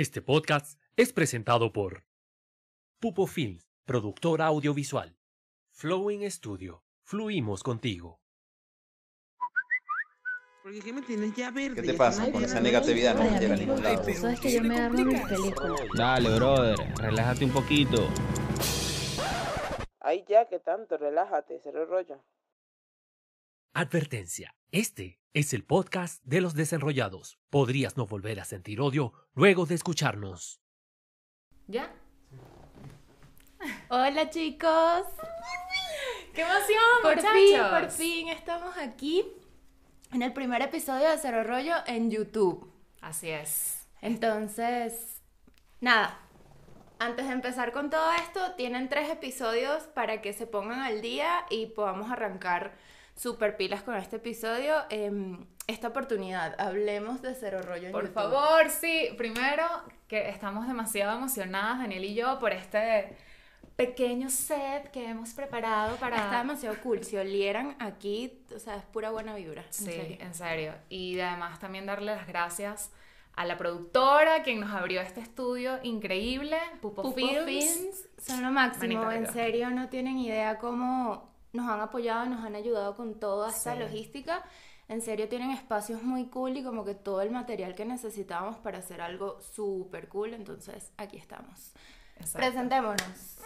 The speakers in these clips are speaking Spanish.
Este podcast es presentado por Pupo Films, productora audiovisual. Flowing Studio. Fluimos contigo. Porque ¿qué me tienes ya verde? ¿Qué te pasa? Con esa negatividad no Ay, llega a ningún lado. tú sabes que yo me armo mis películas. Dale, brother, relájate un poquito. Ay, ya, que tanto, relájate, cero rollo. Advertencia. Este es el podcast de los desenrollados. Podrías no volver a sentir odio luego de escucharnos. ¿Ya? Hola chicos, ¡Qué emoción, por muchachos! fin, por fin estamos aquí en el primer episodio de Cero Rollo en YouTube. Así es. Entonces, nada, antes de empezar con todo esto, tienen tres episodios para que se pongan al día y podamos arrancar super pilas con este episodio. Em, esta oportunidad, hablemos de Cero Rollo en Por YouTube. favor, sí. Primero, que estamos demasiado emocionadas, Daniel y yo, por este pequeño set que hemos preparado para... Está demasiado cool, si olieran aquí, o sea, es pura buena vibra. en Sí, serio. en serio. Y además también darle las gracias a la productora, quien nos abrió este estudio increíble, Pupo, Pupo Films. Films son lo máximo, Manita en serio no tienen idea cómo nos han apoyado, nos han ayudado con toda esta Sí. logística. En serio tienen espacios muy cool y como que todo el material que necesitábamos para hacer algo súper cool, entonces aquí estamos. Exacto. Presentémonos.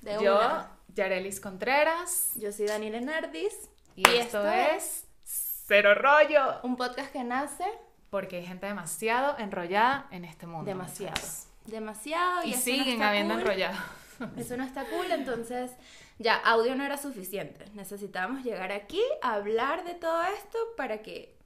De Yo, una. Yarelis Contreras, Yo soy Daniela Nardis y, esto, es Cero Rollo. un podcast que nace Porque hay gente demasiado enrollada en este mundo. demasiado. Demasiado y, Y no siguen está habiendo cool. enrollado. Eso no está cool, entonces ya audio no era suficiente. Necesitábamos llegar aquí a hablar de todo esto para que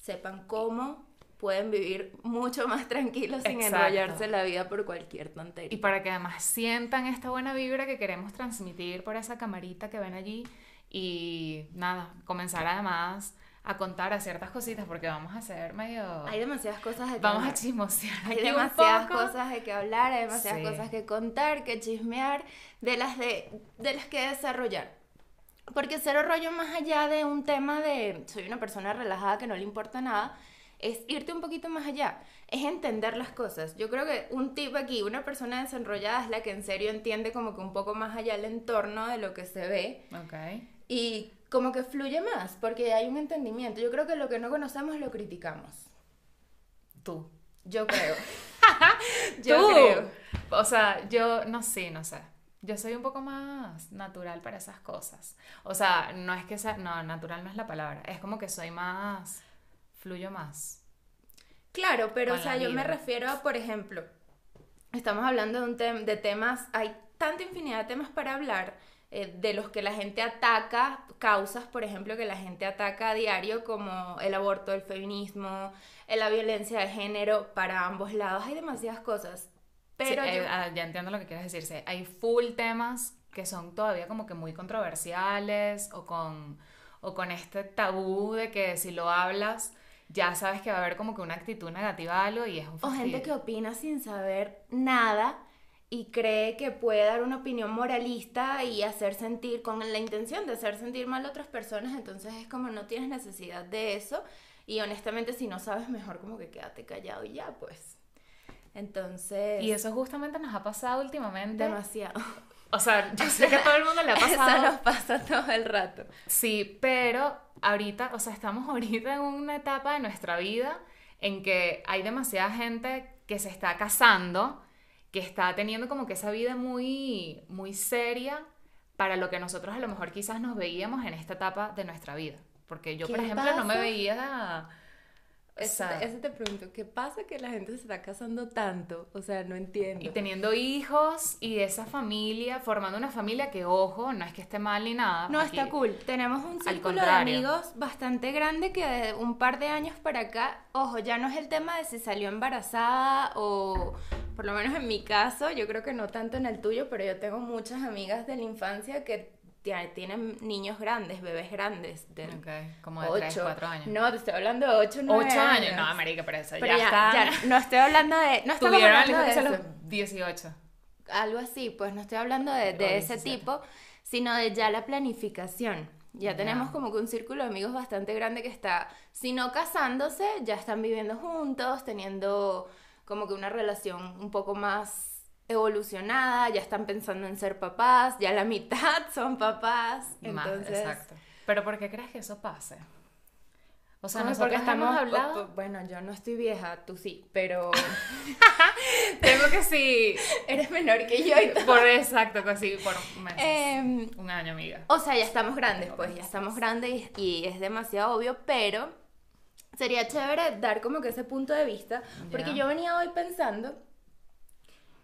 sepan cómo pueden vivir mucho más tranquilos sin Exacto. enrollarse la vida por cualquier tontería. Y para que además sientan esta buena vibra que queremos transmitir por esa camarita que ven allí. Y nada, comenzar además a contar a ciertas cositas porque vamos a hacer medio... Hay demasiadas cosas de que vamos a hablar. chismosear Hay aquí un demasiadas poco. cosas de que hablar, hay demasiadas Sí. cosas que contar, que chismear, de las, de, de las que desarrollar. Porque cero rollo más allá de un tema de soy una persona relajada que no le importa nada, es irte un poquito más allá, es entender las cosas. Yo creo que un tip aquí, una persona desenrollada es la que en serio entiende como que un poco más allá el entorno de lo que se ve Ok. y como que fluye más, porque hay un entendimiento. Yo creo que lo que no conocemos lo criticamos. Tú. Yo creo. Yo Tú. creo. O sea, yo no sé, no sé. Yo soy un poco más natural para esas cosas. O sea, no es que sea, no, natural no es la palabra. Es como que soy más, fluyo más. Claro, pero o sea, yo me refiero a, por ejemplo, estamos hablando de, un tem- de temas, hay tanta infinidad de temas para hablar, eh, de los que la gente ataca, causas, por ejemplo, que la gente ataca a diario, como el aborto, el feminismo, eh, la violencia de género, para ambos lados, hay demasiadas cosas. Pero Sí, eh, yo- ah, ya entiendo lo que quieres decir. sí. Hay full temas que son todavía como que muy controversiales o con, o con este tabú de que si lo hablas ya sabes que va a haber como que una actitud negativa a algo y es un O gente fastidio. que opina sin saber nada y cree que puede dar una opinión moralista y hacer sentir, con la intención de hacer sentir mal a otras personas, entonces es como no tienes necesidad de eso y honestamente si no sabes mejor como que quédate callado y ya pues. Entonces... Y eso justamente nos ha pasado últimamente. demasiado. O sea, yo sé que a todo el mundo le ha Eso pasado. nos pasa todo el rato. Sí, pero ahorita, o sea, estamos ahorita en una etapa de nuestra vida en que hay demasiada gente que se está casando, que está teniendo como que esa vida muy, muy seria para lo que nosotros a lo mejor quizás nos veíamos en esta etapa de nuestra vida. Porque yo, ¿Qué por ejemplo, no me veía... Eso, te pregunto, ¿qué pasa que la gente se está casando tanto? O sea, no entiendo. y teniendo hijos y esa familia, formando una familia que, ojo, no es que esté mal ni nada. No, aquí- está cool. Tenemos un círculo de amigos bastante grande que de un par de años para acá, ojo, ya no es el tema de si salió embarazada o, por lo menos en mi caso, yo creo que no tanto en el tuyo, pero yo tengo muchas amigas de la infancia que tienen niños grandes, bebés grandes, de como de 3, ocho. 4 años. No, te estoy hablando de 8, 9 8 años. No, América, pero eso Pero ya, ya, está. ya, no estoy hablando de, no Tuvieron hablando de a eso los 18. algo así, pues no estoy hablando de, ese 17. tipo, sino de ya la planificación. Ya Ya. tenemos como que un círculo de amigos bastante grande que está, si no casándose, ya están viviendo juntos, teniendo como que una relación un poco más evolucionada, ya están pensando en ser papás, ya la mitad son papás, Más, entonces... exacto. Pero ¿por qué crees que eso pase? O sea, Ay, nosotros porque hemos estamos hablado... o- o- Bueno, yo no estoy vieja, tú sí, pero Tengo que sí... eres menor que yo y todo. Por exacto, casi por meses. Em, Un año, amiga. O sea, ya estamos grandes, pues ya estamos grandes y, y es demasiado obvio, pero sería chévere dar como que ese punto de vista, porque yo venía hoy pensando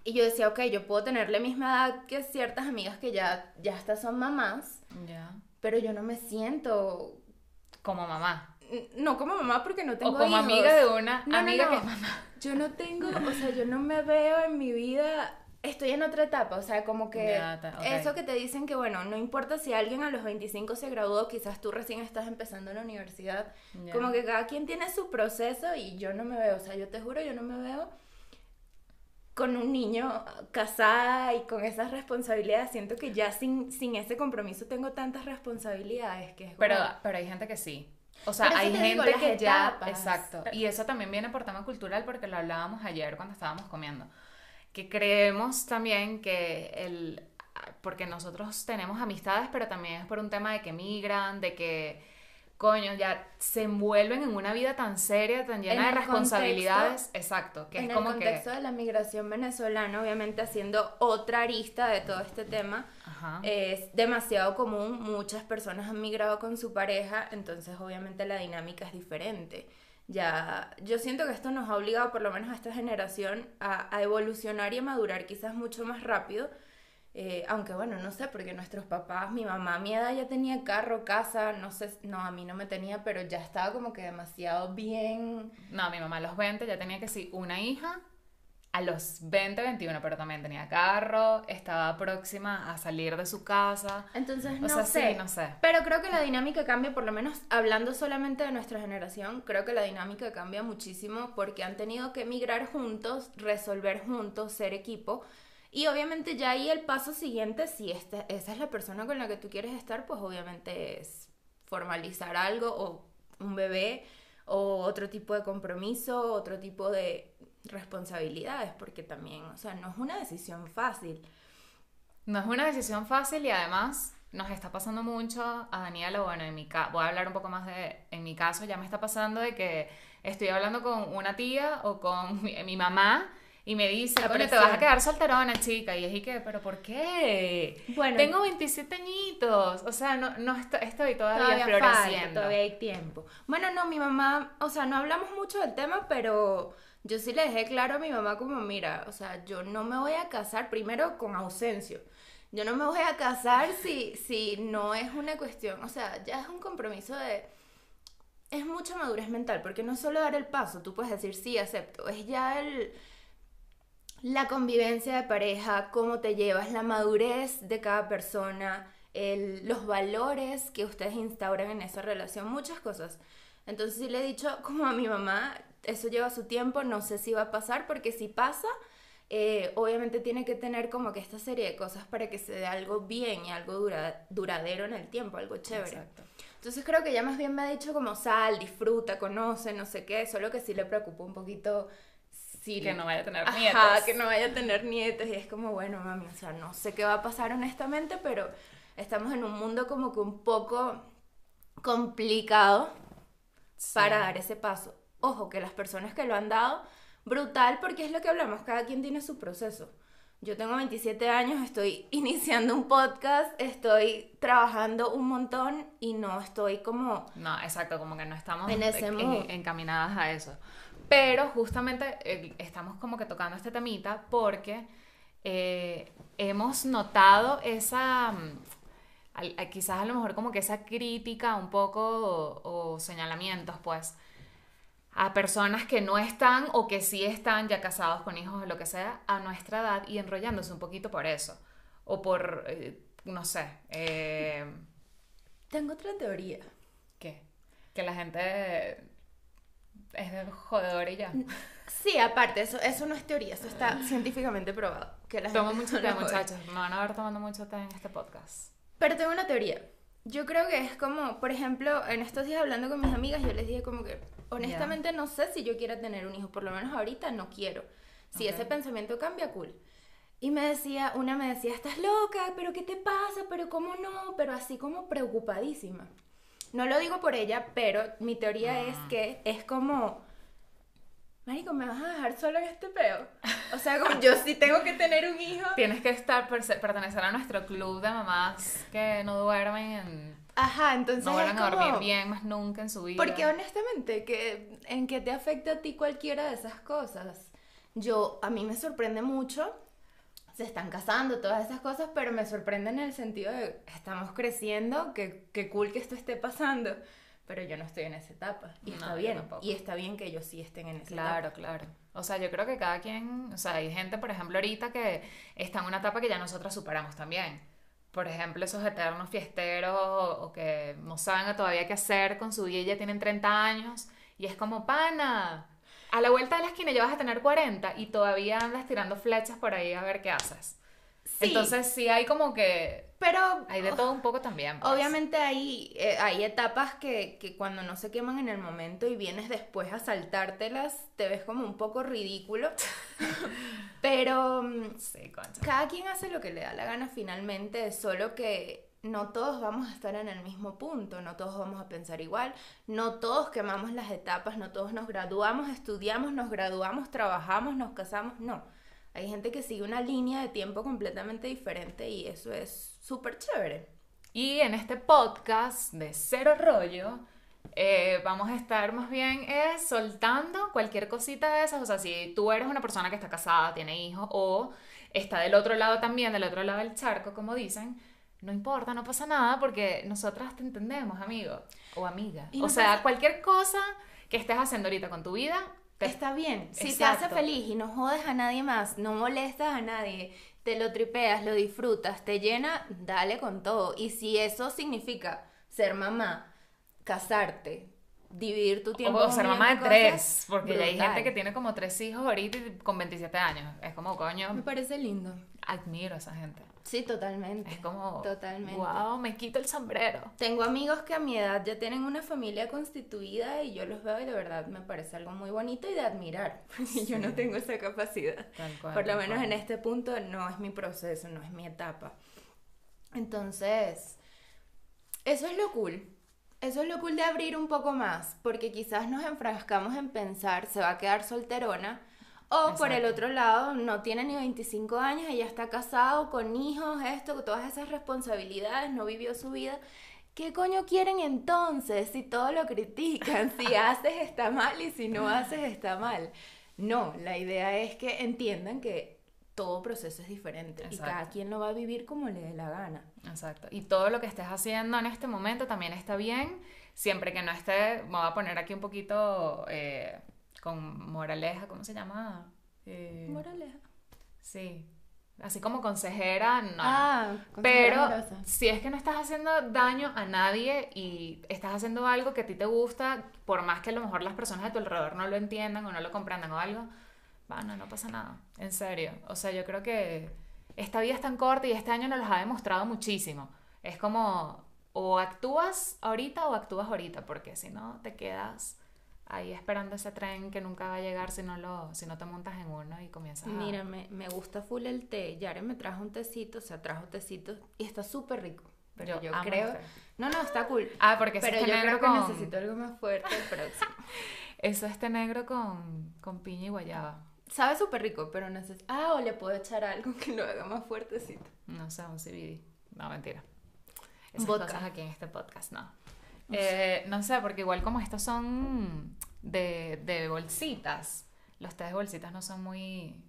y yo decía, ok, yo puedo tener la misma edad que ciertas amigas que ya, ya hasta son mamás, Ya. pero yo no me siento, Como mamá. no como mamá porque no tengo o como hijos. amiga de una No, no, amiga no. que es mamá. Yo no tengo, o sea, yo no me veo en mi vida, estoy en otra etapa, o sea, como que Ya, ta- ok. eso que te dicen que, bueno, no importa si alguien a los 25 se graduó, quizás tú recién estás empezando la universidad, Ya. como que cada quien tiene su proceso y yo no me veo, o sea, yo te juro, yo no me veo con un niño casada y con esas responsabilidades, siento que ya sin, sin ese compromiso tengo tantas responsabilidades que es como- Pero, pero hay gente que sí. O sea, hay te gente digo, que ya... etapas. Exacto. Y eso también viene por tema cultural porque lo hablábamos ayer cuando estábamos comiendo. Que creemos también que el... Porque nosotros tenemos amistades, pero también es por un tema de que migran, de que, coño, ya se envuelven en una vida tan seria, tan llena En de responsabilidades. Exacto. Que en es el contexto que... de la migración venezolana, obviamente haciendo otra arista de todo este tema, Ajá. es demasiado común, muchas personas han migrado con su pareja, entonces obviamente la dinámica es diferente. Ya, yo siento que esto nos ha obligado, por lo menos a esta generación, a, a evolucionar y a madurar quizás mucho más rápido. Eh, aunque bueno, no sé, porque nuestros papás, mi mamá a mi edad ya tenía carro, casa, no sé, no, a mí no me tenía, pero ya estaba como que demasiado bien No, mi mamá a los 20 ya tenía que sí, una hija. A los 20, 21, pero también tenía carro, estaba próxima a salir de su casa. Entonces, O no sea, sé. sí, no sé. Pero creo que la dinámica cambia, por lo menos hablando solamente de nuestra generación, creo que la dinámica cambia muchísimo porque han tenido que emigrar juntos, resolver juntos, ser equipo. Y obviamente ya ahí el paso siguiente, si esta, esa es la persona con la que tú quieres estar, pues obviamente es formalizar algo o un bebé o otro tipo de compromiso, otro tipo de responsabilidades, porque también, o sea, no es una decisión fácil. No es una decisión fácil y además nos está pasando mucho a Daniela, bueno, en mi voy a hablar un poco más de, en mi caso ya me está pasando de que estoy hablando con una tía o con mi mamá y me dice, "Coño, te vas a quedar solterona, chica. Y es y que, ¿pero por qué? Bueno, Tengo 27 añitos, o sea, no, no esto- estoy todavía, Todavía floreciendo. falta, todavía hay tiempo. Bueno, no, mi mamá, o sea, no hablamos mucho del tema, pero yo sí le dejé claro a mi mamá como, mira, o sea, yo no me voy a casar primero con ausencio. Yo no me voy a casar si, si no es una cuestión, o sea, ya es un compromiso de... Es mucha madurez mental, porque no es solo dar el paso, tú puedes decir sí, acepto, es ya el, la convivencia de pareja, cómo te llevas, la madurez de cada persona, el- los valores que ustedes instauran en esa relación, muchas cosas. Entonces sí le he dicho como a mi mamá, eso lleva su tiempo, no sé si va a pasar, porque si pasa, eh, obviamente tiene que tener como que esta serie de cosas para que se dé algo bien y algo dura- duradero en el tiempo, algo chévere. Exacto. Entonces creo que ya más bien me ha dicho como sal, disfruta, conoce, no sé qué, solo que sí le preocupa un poquito si Que no vaya a tener Ajá, nietos. que no vaya a tener nietos y es como, bueno, mami, o sea, no sé qué va a pasar honestamente, pero estamos en un mundo como que un poco complicado Sí. para dar ese paso. Ojo, que las personas que lo han dado, brutal, porque es lo que hablamos, cada quien tiene su proceso. Yo tengo 27 años, estoy iniciando un podcast, estoy trabajando un montón y no estoy como... No, exacto, como que no estamos En ese encaminadas a eso. Pero justamente eh, estamos como que tocando este temita porque eh, hemos notado esa, mm, quizás a lo mejor como que esa crítica un poco o, o señalamientos pues a personas que no están o que sí están ya casados con hijos o lo que sea a nuestra edad y enrollándose un poquito por eso. O por, eh, no sé, Tengo otra teoría. ¿Qué? Que la gente es de jodedor y ya. Sí, aparte, eso, eso no es teoría, eso está científicamente probado. Que la Tomo gente mucho té, muchachos. Me van a ver tomando mucho té en este podcast. Pero tengo una teoría. Yo creo que es como, por ejemplo, en estos días hablando con mis amigas, yo les dije como que Honestamente no sé si yo quiera tener un hijo, por lo menos ahorita no quiero. Si Ok. ese pensamiento cambia, cool. Y me decía, una me decía, estás loca, pero ¿qué te pasa? Pero ¿cómo no? Pero así como preocupadísima. No lo digo por ella, pero mi teoría es que es como, Marico, ¿me vas a dejar sola en este peo? O sea, como yo sí tengo que tener un hijo. Tienes que estar pertenecer a nuestro club de mamás que no duermen en, Ajá, entonces no vuelven a dormir bien más nunca en su vida. Porque honestamente, que, ¿en qué te afecta a ti cualquiera de esas cosas? Yo, a mí me sorprende mucho, se están casando, todas esas cosas, pero me sorprende en el sentido de, estamos creciendo, que, que cool que esto esté pasando, pero yo no estoy en esa etapa. Y No, está bien, y está bien que ellos sí estén en esa Claro, etapa. claro. O sea, yo creo que cada quien, o sea, hay gente, por ejemplo, ahorita que está en una etapa que ya nosotras superamos también. Por ejemplo, esos eternos fiesteros o, o que no saben todavía qué hacer con su vida y ya tienen 30 años y es como, pana, a la vuelta de la esquina ya vas a tener 40 y todavía andas tirando flechas por ahí a ver qué haces. Sí, Entonces sí hay como que, pero hay de todo un poco también. pues. Obviamente hay, eh, hay etapas que, que cuando no se queman en el momento y vienes después a saltártelas, te ves como un poco ridículo. Pero mm, Sí, cada quien hace lo que le da la gana finalmente, solo que no todos vamos a estar en el mismo punto, no todos vamos a pensar igual, no todos quemamos las etapas, no todos nos graduamos, estudiamos, nos graduamos, trabajamos, nos casamos, no. Hay gente que sigue una línea de tiempo completamente diferente y eso es súper chévere. Y en este podcast de Cero Rollo, eh, vamos a estar más bien eh, soltando cualquier cosita de esas. O sea, si tú eres una persona que está casada, tiene hijos o está del otro lado también, del otro lado del charco, como dicen, no importa, no pasa nada porque nosotras te entendemos, amigo o amiga. Y o no sea, pasa- cualquier cosa que estés haciendo ahorita con tu vida, te- Está bien. Si te hace Exacto. feliz y no jodes a nadie más, no molestas a nadie, te lo tripeas, lo disfrutas, te llena, dale con todo. Y si eso significa ser mamá, casarte, dividir tu tiempo o ser mamá de tres, porque hay gente que tiene como tres hijos ahorita con 27 años. Es como, coño, Me parece lindo. admiro a esa gente. Sí, totalmente. Es como, Totalmente. wow, me quito el sombrero. Tengo amigos que a mi edad ya tienen una familia constituida y yo los veo y de verdad me parece algo muy bonito y de admirar, porque yo no tengo esa capacidad. Tal cual, Por lo menos cual. en este punto no es mi proceso, no es mi etapa. Entonces, eso es lo cool. Eso es lo cool de abrir un poco más, porque quizás nos enfrascamos en pensar, se va a quedar solterona, o por el Exacto. otro lado, no tiene ni 25 años, ella está casado, con hijos, esto, todas esas responsabilidades, no vivió su vida. ¿Qué coño quieren entonces si todo lo critican? Si haces está mal y si no haces está mal. No, la idea es que entiendan que todo proceso es diferente y Exacto. cada quien lo va a vivir como le dé la gana. Exacto. Y todo lo que estés haciendo en este momento también está bien, siempre que no esté, me voy a poner aquí un poquito eh, con moraleja, ¿cómo se llama? Eh, Moraleja. sí. Así como consejera, no. Ah, Pero amorosa. si es que no estás haciendo daño a nadie y estás haciendo algo que a ti te gusta, por más que a lo mejor las personas a tu alrededor no lo entiendan o no lo comprendan o algo, bueno, no pasa nada. En serio. O sea, yo creo que esta vida es tan corta y este año nos los ha demostrado muchísimo. Es como o actúas ahorita o actúas ahorita, porque si no te quedas ahí esperando ese tren que nunca va a llegar si no lo si no te montas en uno y comienzas a Mira, me, me gusta full el té. Yare me trajo un tecito, o sea, trajo tecito y está súper rico. Pero yo, el creo... No, no, está cool. Ah, porque Pero es yo té creo negro que con- necesito algo más fuerte el próximo. Eso es té negro con, con piña y guayaba. Sabe súper rico, pero necesito... Ah, o le puedo echar algo que lo haga más fuertecito. No sé, un CBD. No, mentira. Esas Vodka. cosas aquí en este podcast, no. Eh, no sé, porque igual como estos son de, de bolsitas, los tés de bolsitas no son muy...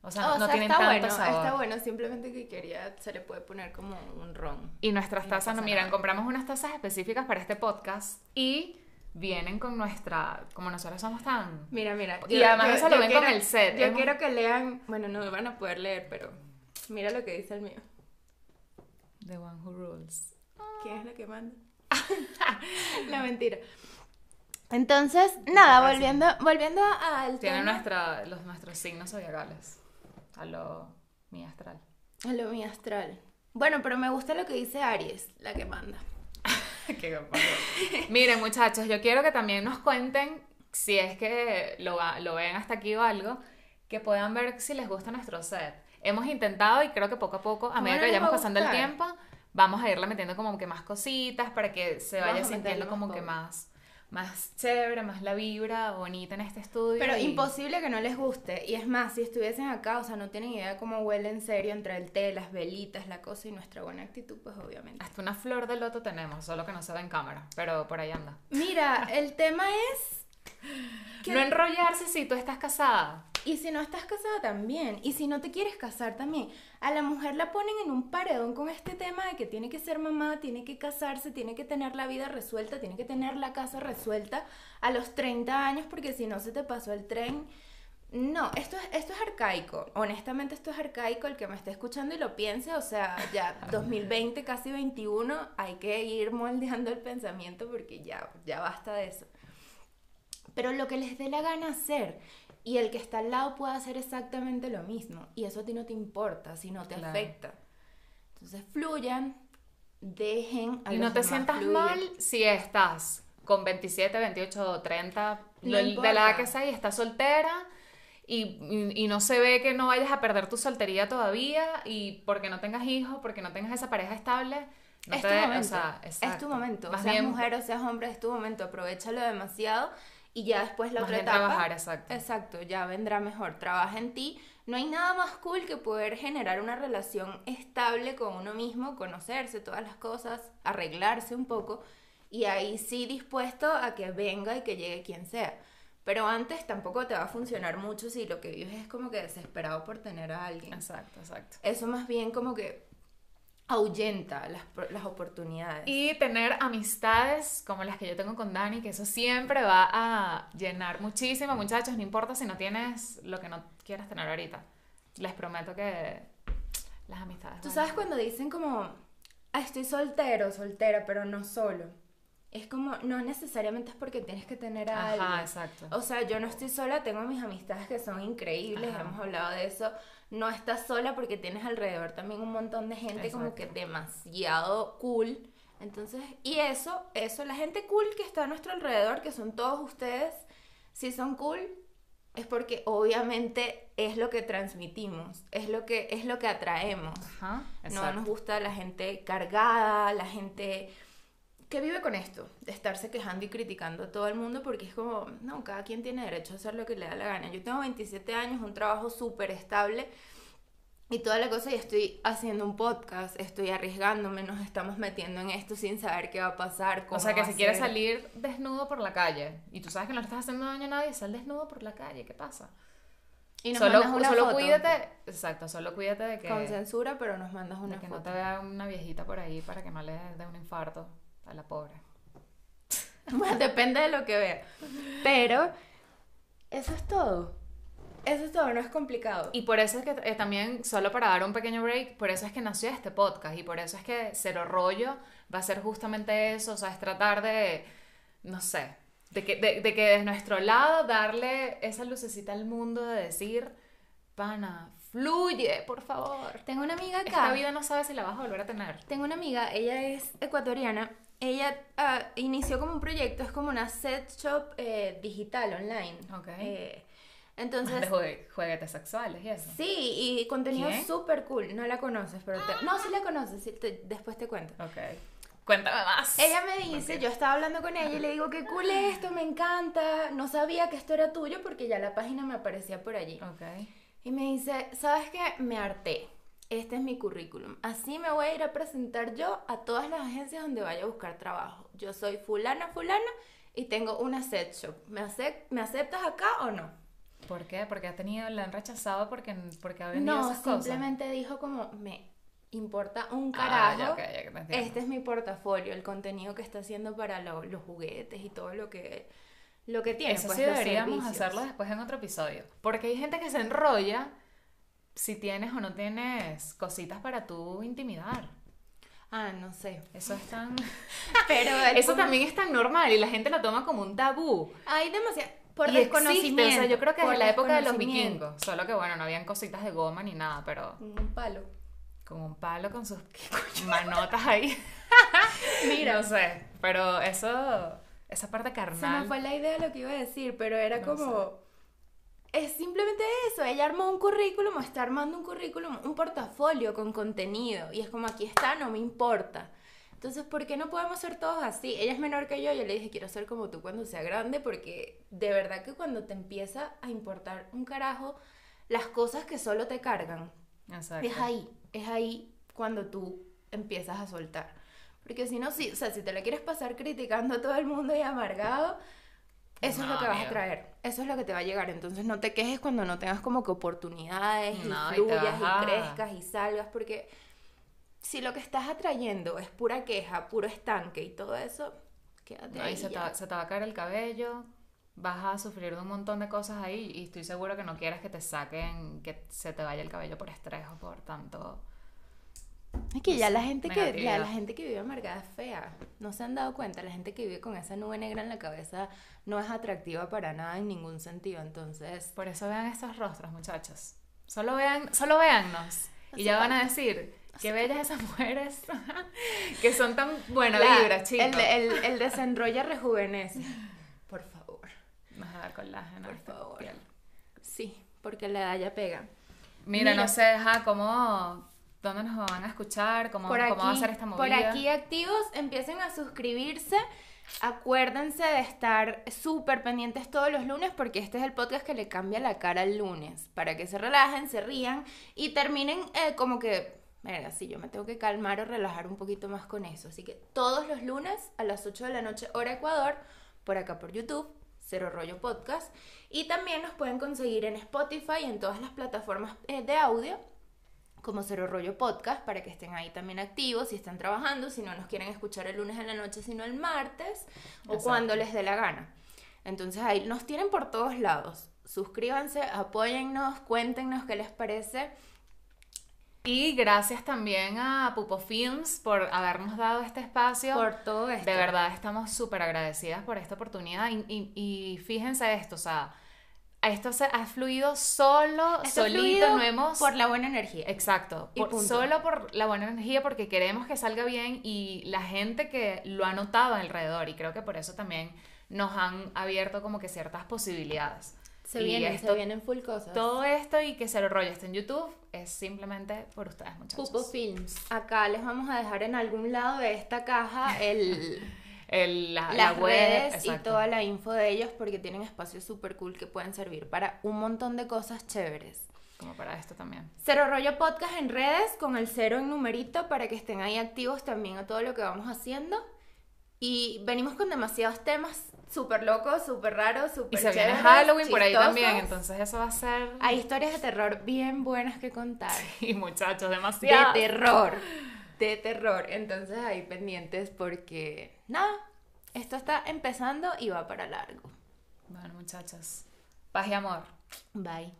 O sea, o no sea, tienen está tanto bueno, sabor. está bueno. Simplemente que quería... Se le puede poner como un ron. Y nuestras Y no tazas, no, miran, nada. compramos unas tazas específicas para este podcast y vienen con nuestra... Como nosotros somos tan... Mira, mira. Y además eso lo ven con el set. Yo Hemos- quiero que lean... Bueno, no van a poder leer, pero... Mira lo que dice el mío. The one who rules. ¿Quién es la que manda? la mentira. Entonces, nada, volviendo, volviendo al Tienen tema- nuestra, los, nuestros signos zodiacales. A lo mi astral. A lo mi astral. Bueno, pero me gusta lo que dice Aries, la que manda. Qué. Miren, muchachos, yo quiero que también nos cuenten, si es que lo, lo ven hasta aquí o algo, que puedan ver si les gusta nuestro set. Hemos intentado y creo que poco a poco, a ¿Cómo medida que vayamos pasando el tiempo, vamos a irle metiendo como que más cositas para que se vaya sintiendo como que más, más chévere, más la vibra bonita en este estudio. Pero y- imposible que no les guste. Y es más, si estuviesen acá, o sea, no tienen idea de cómo huele en serio entre el té, las velitas, la cosa y nuestra buena actitud, pues obviamente. Hasta una flor de loto tenemos, solo que no se ve en cámara, pero por ahí anda. Mira, el tema es... que- No enrollarse si tú estás casada. Y si no estás casada también, y si no te quieres casar también, a la mujer la ponen en un paredón con este tema de que tiene que ser mamá, tiene que casarse, tiene que tener la vida resuelta, tiene que tener la casa resuelta a los 30 años porque si no se te pasó el tren. No, esto es, esto es arcaico. Honestamente, esto es arcaico. El que me esté escuchando y lo piense, o sea, ya 2020, casi 21, hay que ir moldeando el pensamiento porque ya, ya basta de eso pero lo que les dé la gana hacer y el que está al lado puede hacer exactamente lo mismo y eso a ti no te importa si no te Claro. afecta. Entonces fluyan, dejen a Y no te sientas fluir. mal si estás con 27, 28, 30, No lo- de la edad que sea y estás soltera y, y- y no se ve que no vayas a perder tu soltería todavía y porque no tengas hijos, porque no tengas esa pareja estable. No es te tu o momento. sea, es tu momento. Seas mujer o seas hombre, es tu momento. Aprovechalo demasiado y ya después la Más otra etapa. trabajar, exacto. Exacto, ya vendrá mejor. Trabaja en ti. No hay nada más cool que poder generar una relación estable con uno mismo, conocerse todas las cosas, arreglarse un poco y ahí sí dispuesto a que venga y que llegue quien sea. Pero antes tampoco te va a funcionar mucho si lo que vives es como que desesperado por tener a alguien. Exacto, exacto. Eso más bien como que ahuyenta las, las oportunidades. Y tener amistades como las que yo tengo con Dani, que eso siempre va a llenar muchísimo, muchachos, no importa si no tienes lo que no quieras tener ahorita. Les prometo que las amistades. Tú sabes cuando dicen como, "Ah, estoy soltero, soltera, pero no solo. Es como, no necesariamente es porque tienes que tener a Ajá, alguien. exacto. O sea, yo no estoy sola, tengo mis amistades que son increíbles, Ajá. hemos hablado de eso. No estás sola porque tienes alrededor también un montón de gente como que demasiado cool. Entonces, y eso, eso, la gente cool que está a nuestro alrededor, que son todos ustedes, si son cool, es porque obviamente es lo que transmitimos, es lo que, es lo que atraemos. Ajá, No nos gusta la gente cargada, la gente que vive con esto, de estarse quejando y criticando a todo el mundo, porque es como, no, cada quien tiene derecho a hacer lo que le da la gana. Yo tengo 27 años, un trabajo súper estable y toda la cosa, y estoy haciendo un podcast, estoy arriesgándome, nos estamos metiendo en esto sin saber qué va a pasar. O sea, que si quieres salir desnudo por la calle y tú sabes que no le estás haciendo daño a nadie, sal desnudo por la calle, ¿qué pasa? y nos solo mandas una solo foto cuídate, exacto, solo cuídate de que, con censura, pero nos mandas de una que foto. no te vea una viejita por ahí para que no le dé un infarto a la pobre. Bueno, depende de lo que vea. Pero eso es todo. Eso es todo, no es complicado. Y por eso es que eh, también, solo para dar un pequeño break, por eso es que nació este podcast y por eso es que Cero Rollo va a ser justamente eso, o sea, es tratar de, no sé, de que, de, de que de nuestro lado darle esa lucecita al mundo de decir, pana, fluye, por favor. Tengo una amiga acá. Esta vida no sabes si la vas a volver a tener. Tengo una amiga, ella es ecuatoriana. Ella ah, inició como un proyecto, es como una set shop eh, digital online. Ok. Eh, de entonces, jugue- juguetes sexuales y eso. sí, y contenido súper cool. No la conoces, pero te- no, sí la conoces, sí, te- después te cuento. Ok. Cuéntame más. Ella me dice, Ok. yo estaba hablando con ella y le digo, qué cool es esto, me encanta. No sabía que esto era tuyo porque ya la página me aparecía por allí. Ok. Y me dice, ¿sabes qué? Me harté. Este es mi currículum. Así me voy a ir a presentar yo a todas las agencias donde vaya a buscar trabajo. Yo soy fulana, fulana y tengo una set shop. ¿Me, acep- ¿me aceptas acá o no? ¿Por qué? Porque ha tenido, le han rechazado porque, porque ha vendido No, esas cosas. simplemente dijo como, me importa un Ah, carajo. ya, ok, ya te entiendo. este es mi portafolio, el contenido que está haciendo para lo- los juguetes y todo lo que, lo que tiene. Eso pues, sí deberíamos hacerlo después en otro episodio. Porque hay gente que se enrolla si tienes o no tienes cositas para tu intimidar. Ah, no sé. Eso es tan... Pero Eso también es tan normal y la gente lo toma como un tabú. Hay demasiado... Por y existe, desconocimiento. o sea, yo creo que desde la época de los vikingos. Solo que bueno, no habían cositas de goma ni nada, pero... Un palo. con un palo con sus manotas ahí. Mira, no sé, pero eso, esa parte se carnal. me fue la idea de lo que iba a decir, pero era No como... Es simplemente eso, ella armó un currículum o está armando un currículum, un portafolio con contenido. Y es como, aquí está, no me importa. Entonces, ¿por qué no podemos ser todos así? Ella es menor que yo, yo le dije, quiero ser como tú cuando sea grande, porque de verdad que cuando te empieza a importar un carajo, las cosas que solo te cargan, Exacto. es ahí, es ahí cuando tú empiezas a soltar. Porque si no, sí, o sea, si te la quieres pasar criticando a todo el mundo y amargado, eso es lo que vas a traer, eso es lo que te va a llegar. Entonces no te quejes cuando no tengas como que oportunidades No, y fluyas y, crezcas y salgas, porque si lo que estás atrayendo es pura queja, puro estanque y todo eso, quédate No, ahí. y se te, va, se te va a caer el cabello, vas a sufrir de un montón de cosas ahí y estoy seguro que no quieres que te saquen, que se te vaya el cabello por estrés o por tanto... Es que ya la gente que ya la gente que vive amargada es fea. No se han dado cuenta, la gente que vive con esa nube negra en la cabeza no es atractiva para nada en ningún sentido. Entonces, Por eso vean estos rostros, muchachos. Solo vean, solo véannos. Y ya van a decir, qué bellas esas mujeres que son tan buena la- vibra, chicos. el, el, el desenrolla rejuvenece. Por favor. Nos da colágeno Por favor. piel. Sí, porque la edad ya pega. Mira, Mira. no sé, ajá, cómo, dónde nos van a escuchar, cómo, por cómo aquí, va a ser esta movida. por aquí activos, empiecen a suscribirse. Acuérdense de estar súper pendientes todos los lunes porque este es el podcast que le cambia la cara el lunes. Para que se relajen, se rían y terminen eh, como que, mira, sí, yo me tengo que calmar o relajar un poquito más con eso. Así que todos los lunes a las 8 de la noche, hora Ecuador, por acá por YouTube, Cero Rollo Podcast. Y también nos pueden conseguir en Spotify y en todas las plataformas eh, de audio como Cero Rollo Podcast para que estén ahí también activos si están trabajando, si no nos quieren escuchar el lunes en la noche, sino el martes o cuando les dé la gana. Entonces ahí nos tienen por todos lados. Suscríbanse, apóyennos, cuéntenos qué les parece. Y gracias también a Pupo Films por habernos dado este espacio. Por todo esto. De verdad, estamos súper agradecidas por esta oportunidad. Y, y- y fíjense esto, o sea, esto se ha fluido solo, Esto solito, no hemos... por la buena energía. Exacto, Y por- punto. solo por la buena energía, porque queremos que salga bien y la gente que lo ha notado alrededor, y creo que por eso también nos han abierto como que ciertas posibilidades. Se Y vienen, esto- se vienen full cosas. Todo esto y que se lo rollo esté en YouTube es simplemente por ustedes, muchachos. Pupo Films. Acá les vamos a dejar en algún lado de esta caja el, El- la, la las web, redes y exacto. toda la info de ellos porque tienen espacios súper cool que pueden servir para un montón de cosas chéveres. Como para esto también. Cero Rollo Podcast en redes con el cero en numerito para que estén ahí activos también a todo lo que vamos haciendo. Y venimos con demasiados temas súper locos, súper raros, Y súper se viene chéveres, Halloween por ahí chistosos. también, entonces eso va a ser... Hay historias de terror bien buenas que contar. Y muchachos, De demasiado. terror. De terror. Entonces ahí pendientes porque nada, esto está empezando y va para largo. Bueno, muchachos. Paz y amor. Bye.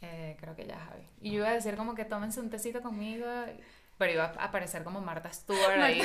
Eh, creo que ya, Javi. Y yo iba a decir como que tómense un tecito conmigo, pero iba a aparecer como Marta Stewart ahí.